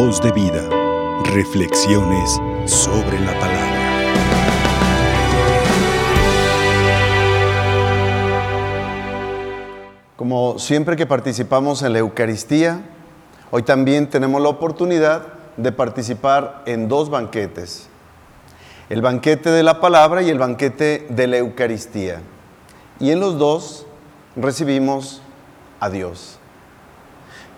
Voz de vida. Reflexiones sobre la palabra. Como siempre que participamos en la Eucaristía, hoy también tenemos la oportunidad de participar en dos banquetes. El banquete de la palabra y el banquete de la Eucaristía. Y en los dos recibimos a Dios.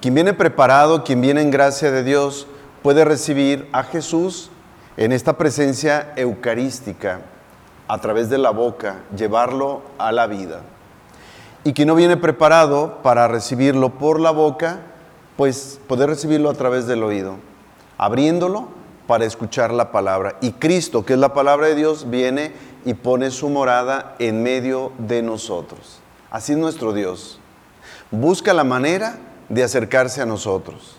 Quien viene preparado, quien viene en gracia de Dios, puede recibir a Jesús en esta presencia eucarística a través de la boca, llevarlo a la vida. Y quien no viene preparado para recibirlo por la boca, pues puede recibirlo a través del oído, abriéndolo para escuchar la palabra. Y Cristo, que es la palabra de Dios, viene y pone su morada en medio de nosotros. Así es nuestro Dios. Busca la manera de acercarse a nosotros.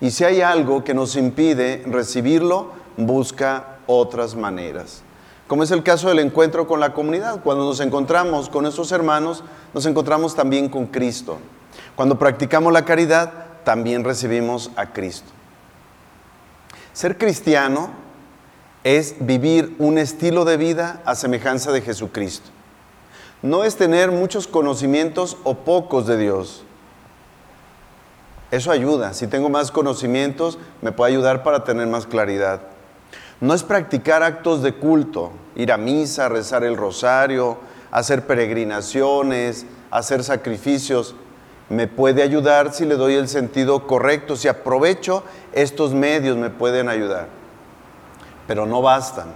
Y si hay algo que nos impide recibirlo, busca otras maneras. Como es el caso del encuentro con la comunidad. Cuando nos encontramos con nuestros hermanos, nos encontramos también con Cristo. Cuando practicamos la caridad, también recibimos a Cristo. Ser cristiano es vivir un estilo de vida a semejanza de Jesucristo. No es tener muchos conocimientos o pocos de Dios eso ayuda. Si tengo más conocimientos, me puede ayudar para tener más claridad. No es practicar actos de culto, ir a misa, rezar el rosario, hacer peregrinaciones, hacer sacrificios. Me puede ayudar si le doy el sentido correcto, si aprovecho estos medios me pueden ayudar. Pero no bastan.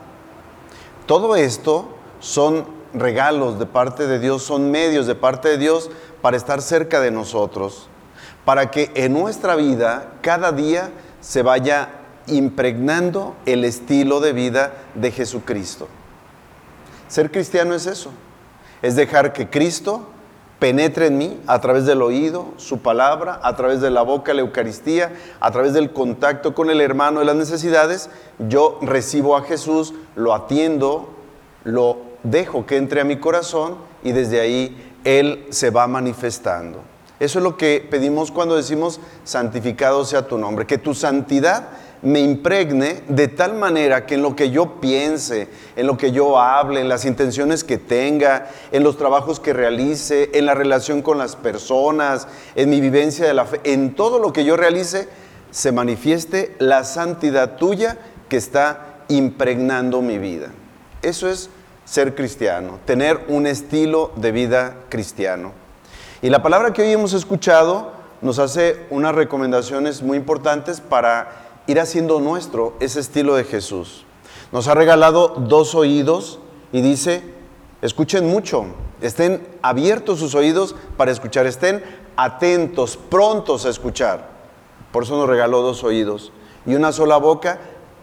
Todo esto son regalos de parte de Dios, son medios de parte de Dios para estar cerca de nosotros para que en nuestra vida cada día se vaya impregnando el estilo de vida de Jesucristo. Ser cristiano es eso, es dejar que Cristo penetre en mí a través del oído, su palabra, a través de la boca, la Eucaristía, a través del contacto con el hermano de las necesidades, yo recibo a Jesús, lo atiendo, lo dejo que entre a mi corazón y desde ahí Él se va manifestando. Eso es lo que pedimos cuando decimos santificado sea tu nombre, que tu santidad me impregne de tal manera que en lo que yo piense, en lo que yo hable, en las intenciones que tenga, en los trabajos que realice, en la relación con las personas, en mi vivencia de la fe, en todo lo que yo realice, se manifieste la santidad tuya que está impregnando mi vida. Eso es ser cristiano, tener un estilo de vida cristiano. Y la palabra que hoy hemos escuchado nos hace unas recomendaciones muy importantes para ir haciendo nuestro ese estilo de Jesús. Nos ha regalado dos oídos y dice, escuchen mucho, estén abiertos sus oídos para escuchar, estén atentos, prontos a escuchar. Por eso nos regaló dos oídos y una sola boca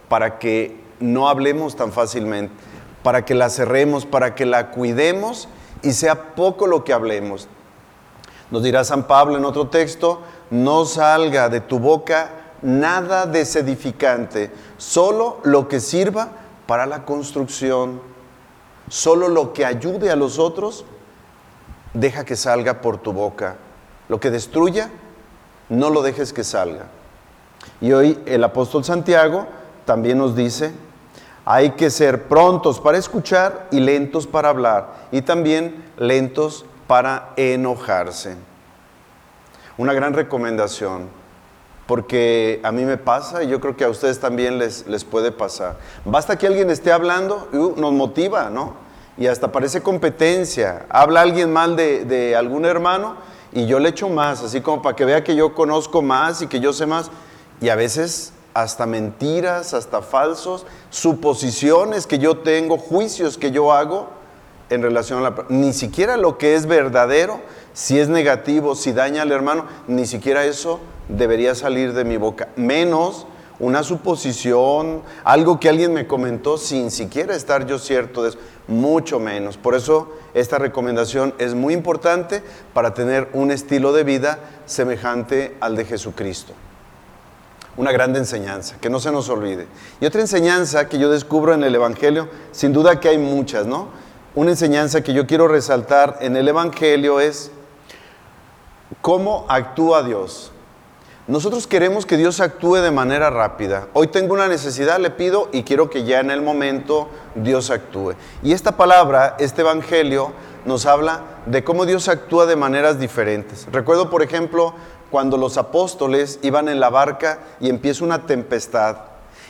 para que no hablemos tan fácilmente, para que la cerremos, para que la cuidemos y sea poco lo que hablemos. Nos dirá San Pablo en otro texto, no salga de tu boca nada desedificante, solo lo que sirva para la construcción, solo lo que ayude a los otros, deja que salga por tu boca. Lo que destruya, no lo dejes que salga. Y hoy el apóstol Santiago también nos dice, hay que ser prontos para escuchar y lentos para hablar, y también lentos para enojarse. Una gran recomendación, porque a mí me pasa y yo creo que a ustedes también les, les puede pasar. Basta que alguien esté hablando uh, nos motiva, ¿no? Y hasta parece competencia. Habla alguien mal de, de algún hermano y yo le echo más, así como para que vea que yo conozco más y que yo sé más. Y a veces hasta mentiras, hasta falsos, suposiciones que yo tengo, juicios que yo hago en relación a la... Ni siquiera lo que es verdadero, si es negativo, si daña al hermano, ni siquiera eso debería salir de mi boca. Menos una suposición, algo que alguien me comentó sin siquiera estar yo cierto de eso, mucho menos. Por eso esta recomendación es muy importante para tener un estilo de vida semejante al de Jesucristo. Una gran enseñanza, que no se nos olvide. Y otra enseñanza que yo descubro en el Evangelio, sin duda que hay muchas, ¿no? Una enseñanza que yo quiero resaltar en el Evangelio es cómo actúa Dios. Nosotros queremos que Dios actúe de manera rápida. Hoy tengo una necesidad, le pido y quiero que ya en el momento Dios actúe. Y esta palabra, este Evangelio, nos habla de cómo Dios actúa de maneras diferentes. Recuerdo, por ejemplo, cuando los apóstoles iban en la barca y empieza una tempestad.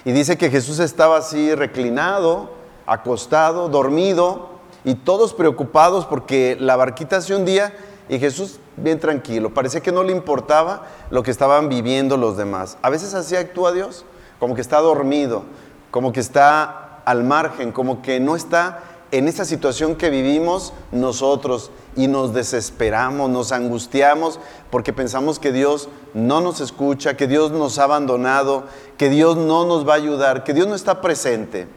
Y dice que Jesús estaba así reclinado, acostado, dormido, y todos preocupados porque la barquita se hundía y Jesús bien tranquilo. Parecía que no le importaba lo que estaban viviendo los demás. A veces así actúa Dios, como que está dormido, como que está al margen, como que no está en esa situación que vivimos nosotros y nos desesperamos, nos angustiamos porque pensamos que Dios no nos escucha, que Dios nos ha abandonado, que Dios no nos va a ayudar, que Dios no está presente.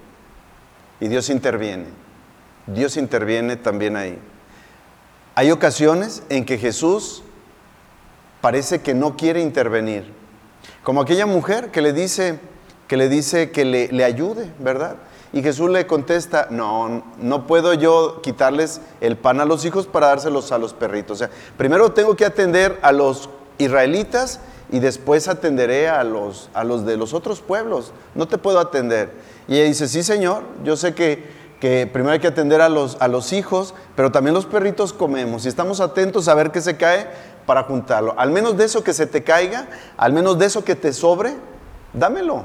Y Dios interviene. Dios interviene también ahí. Hay ocasiones en que Jesús parece que no quiere intervenir. Como aquella mujer que le dice que le, dice que le, le ayude, ¿verdad? Y Jesús le contesta, no, no puedo yo quitarles el pan a los hijos para dárselos a los perritos. O sea, primero tengo que atender a los israelitas y después atenderé a los, a los de los otros pueblos. No te puedo atender. Y ella dice, sí, Señor, yo sé que que primero hay que atender a los, a los hijos, pero también los perritos comemos y estamos atentos a ver qué se cae para juntarlo. Al menos de eso que se te caiga, al menos de eso que te sobre, dámelo.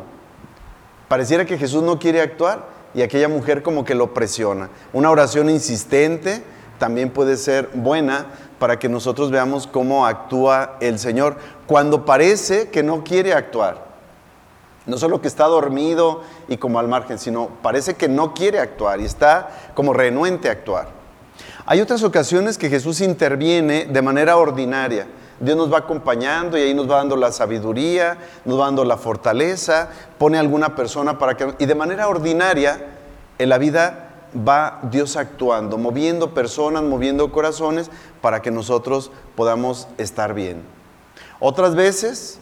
Pareciera que Jesús no quiere actuar y aquella mujer como que lo presiona. Una oración insistente también puede ser buena para que nosotros veamos cómo actúa el Señor cuando parece que no quiere actuar. No solo que está dormido y como al margen, sino parece que no quiere actuar y está como renuente a actuar. Hay otras ocasiones que Jesús interviene de manera ordinaria. Dios nos va acompañando y ahí nos va dando la sabiduría, nos va dando la fortaleza, pone alguna persona para que... Y de manera ordinaria en la vida va Dios actuando, moviendo personas, moviendo corazones para que nosotros podamos estar bien. Otras veces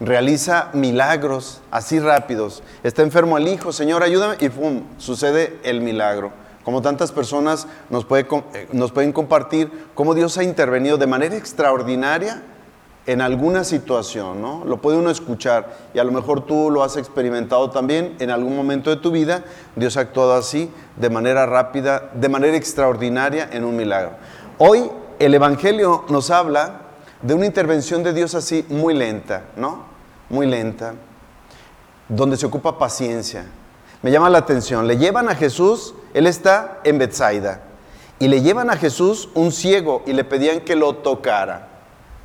realiza milagros así rápidos. Está enfermo el hijo, Señor, ayúdame, y ¡pum! sucede el milagro. Como tantas personas nos, puede, eh, nos pueden compartir cómo Dios ha intervenido de manera extraordinaria en alguna situación, ¿no? Lo puede uno escuchar y a lo mejor tú lo has experimentado también en algún momento de tu vida. Dios ha actuado así, de manera rápida, de manera extraordinaria en un milagro. Hoy el Evangelio nos habla de una intervención de Dios así muy lenta, ¿no? muy lenta, donde se ocupa paciencia. Me llama la atención, le llevan a Jesús, él está en Bethsaida, y le llevan a Jesús un ciego y le pedían que lo tocara.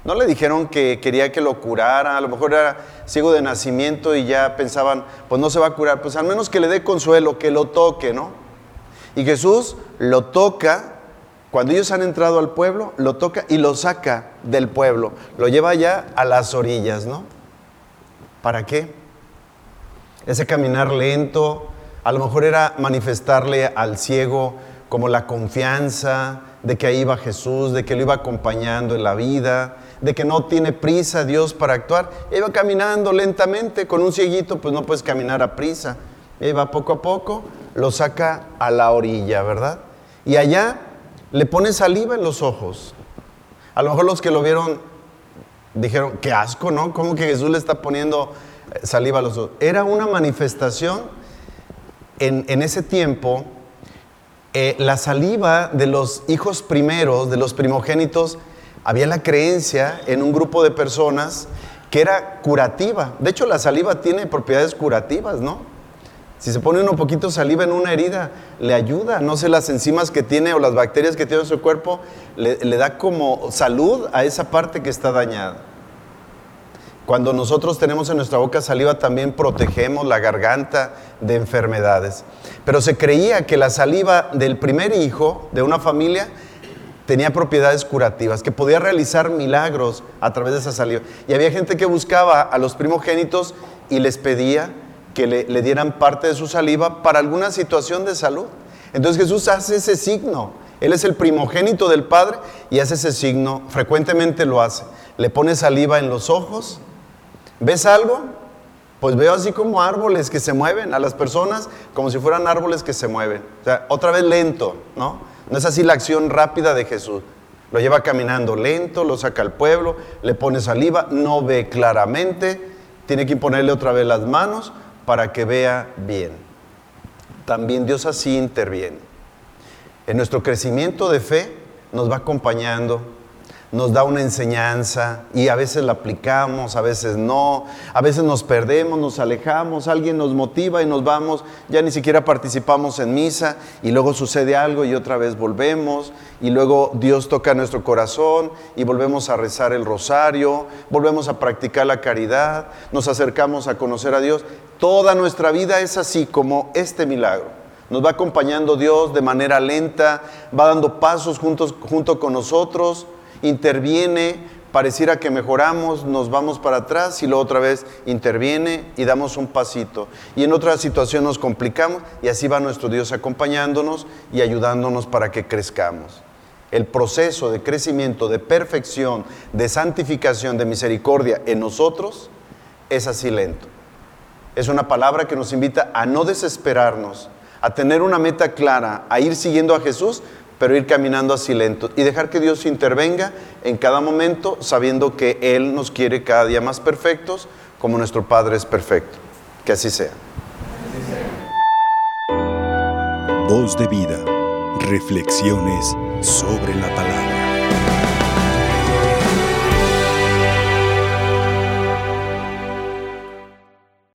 No le dijeron que quería que lo curara, a lo mejor era ciego de nacimiento y ya pensaban, pues no se va a curar, pues al menos que le dé consuelo, que lo toque, ¿no? Y Jesús lo toca, cuando ellos han entrado al pueblo, lo toca y lo saca del pueblo, lo lleva ya a las orillas, ¿no? ¿Para qué? Ese caminar lento, a lo mejor era manifestarle al ciego como la confianza de que ahí iba Jesús, de que lo iba acompañando en la vida, de que no tiene prisa Dios para actuar. Iba caminando lentamente, con un cieguito pues no puedes caminar a prisa. Iba poco a poco, lo saca a la orilla, ¿verdad? Y allá le pone saliva en los ojos. A lo mejor los que lo vieron dijeron, qué asco, ¿no? ¿Cómo que Jesús le está poniendo eh, saliva a los ojos? Era una manifestación en, ese tiempo. Eh, la saliva de los hijos primeros, de los primogénitos, había la creencia en un grupo de personas que era curativa. De hecho, la saliva tiene propiedades curativas, ¿no? Si se pone un poquito saliva en una herida, le ayuda. No sé, las enzimas que tiene o las bacterias que tiene en su cuerpo, le, da como salud a esa parte que está dañada. Cuando nosotros tenemos en nuestra boca saliva, también protegemos la garganta de enfermedades. Pero se creía que la saliva del primer hijo de una familia tenía propiedades curativas, que podía realizar milagros a través de esa saliva. Y había gente que buscaba a los primogénitos y les pedía que le, dieran parte de su saliva para alguna situación de salud. Entonces Jesús hace ese signo. Él es el primogénito del Padre y hace ese signo, frecuentemente lo hace. Le pone saliva en los ojos. ¿Ves algo? Pues veo así como árboles que se mueven a las personas como si fueran árboles que se mueven. O sea, otra vez lento, ¿no? No es así la acción rápida de Jesús. Lo lleva caminando lento, lo saca al pueblo, le pone saliva, no ve claramente, tiene que imponerle otra vez las manos para que vea bien. También Dios así interviene. En nuestro crecimiento de fe nos va acompañando, nos da una enseñanza y a veces la aplicamos, a veces no, a veces nos perdemos, nos alejamos, alguien nos motiva y nos vamos, ya ni siquiera participamos en misa y luego sucede algo y otra vez volvemos y luego Dios toca nuestro corazón y volvemos a rezar el rosario, volvemos a practicar la caridad, nos acercamos a conocer a Dios. Toda nuestra vida es así como este milagro. Nos va acompañando Dios de manera lenta, va dando pasos juntos, junto con nosotros interviene, pareciera que mejoramos, nos vamos para atrás y luego otra vez interviene y damos un pasito. Y en otra situación nos complicamos y así va nuestro Dios acompañándonos y ayudándonos para que crezcamos. El proceso de crecimiento, de perfección, de santificación, de misericordia en nosotros es así lento. Es una palabra que nos invita a no desesperarnos, a tener una meta clara, a ir siguiendo a Jesús, pero ir caminando así lento y dejar que Dios intervenga en cada momento, sabiendo que Él nos quiere cada día más perfectos, como nuestro Padre es perfecto. Que así sea. Voz de vida. Reflexiones sobre la palabra.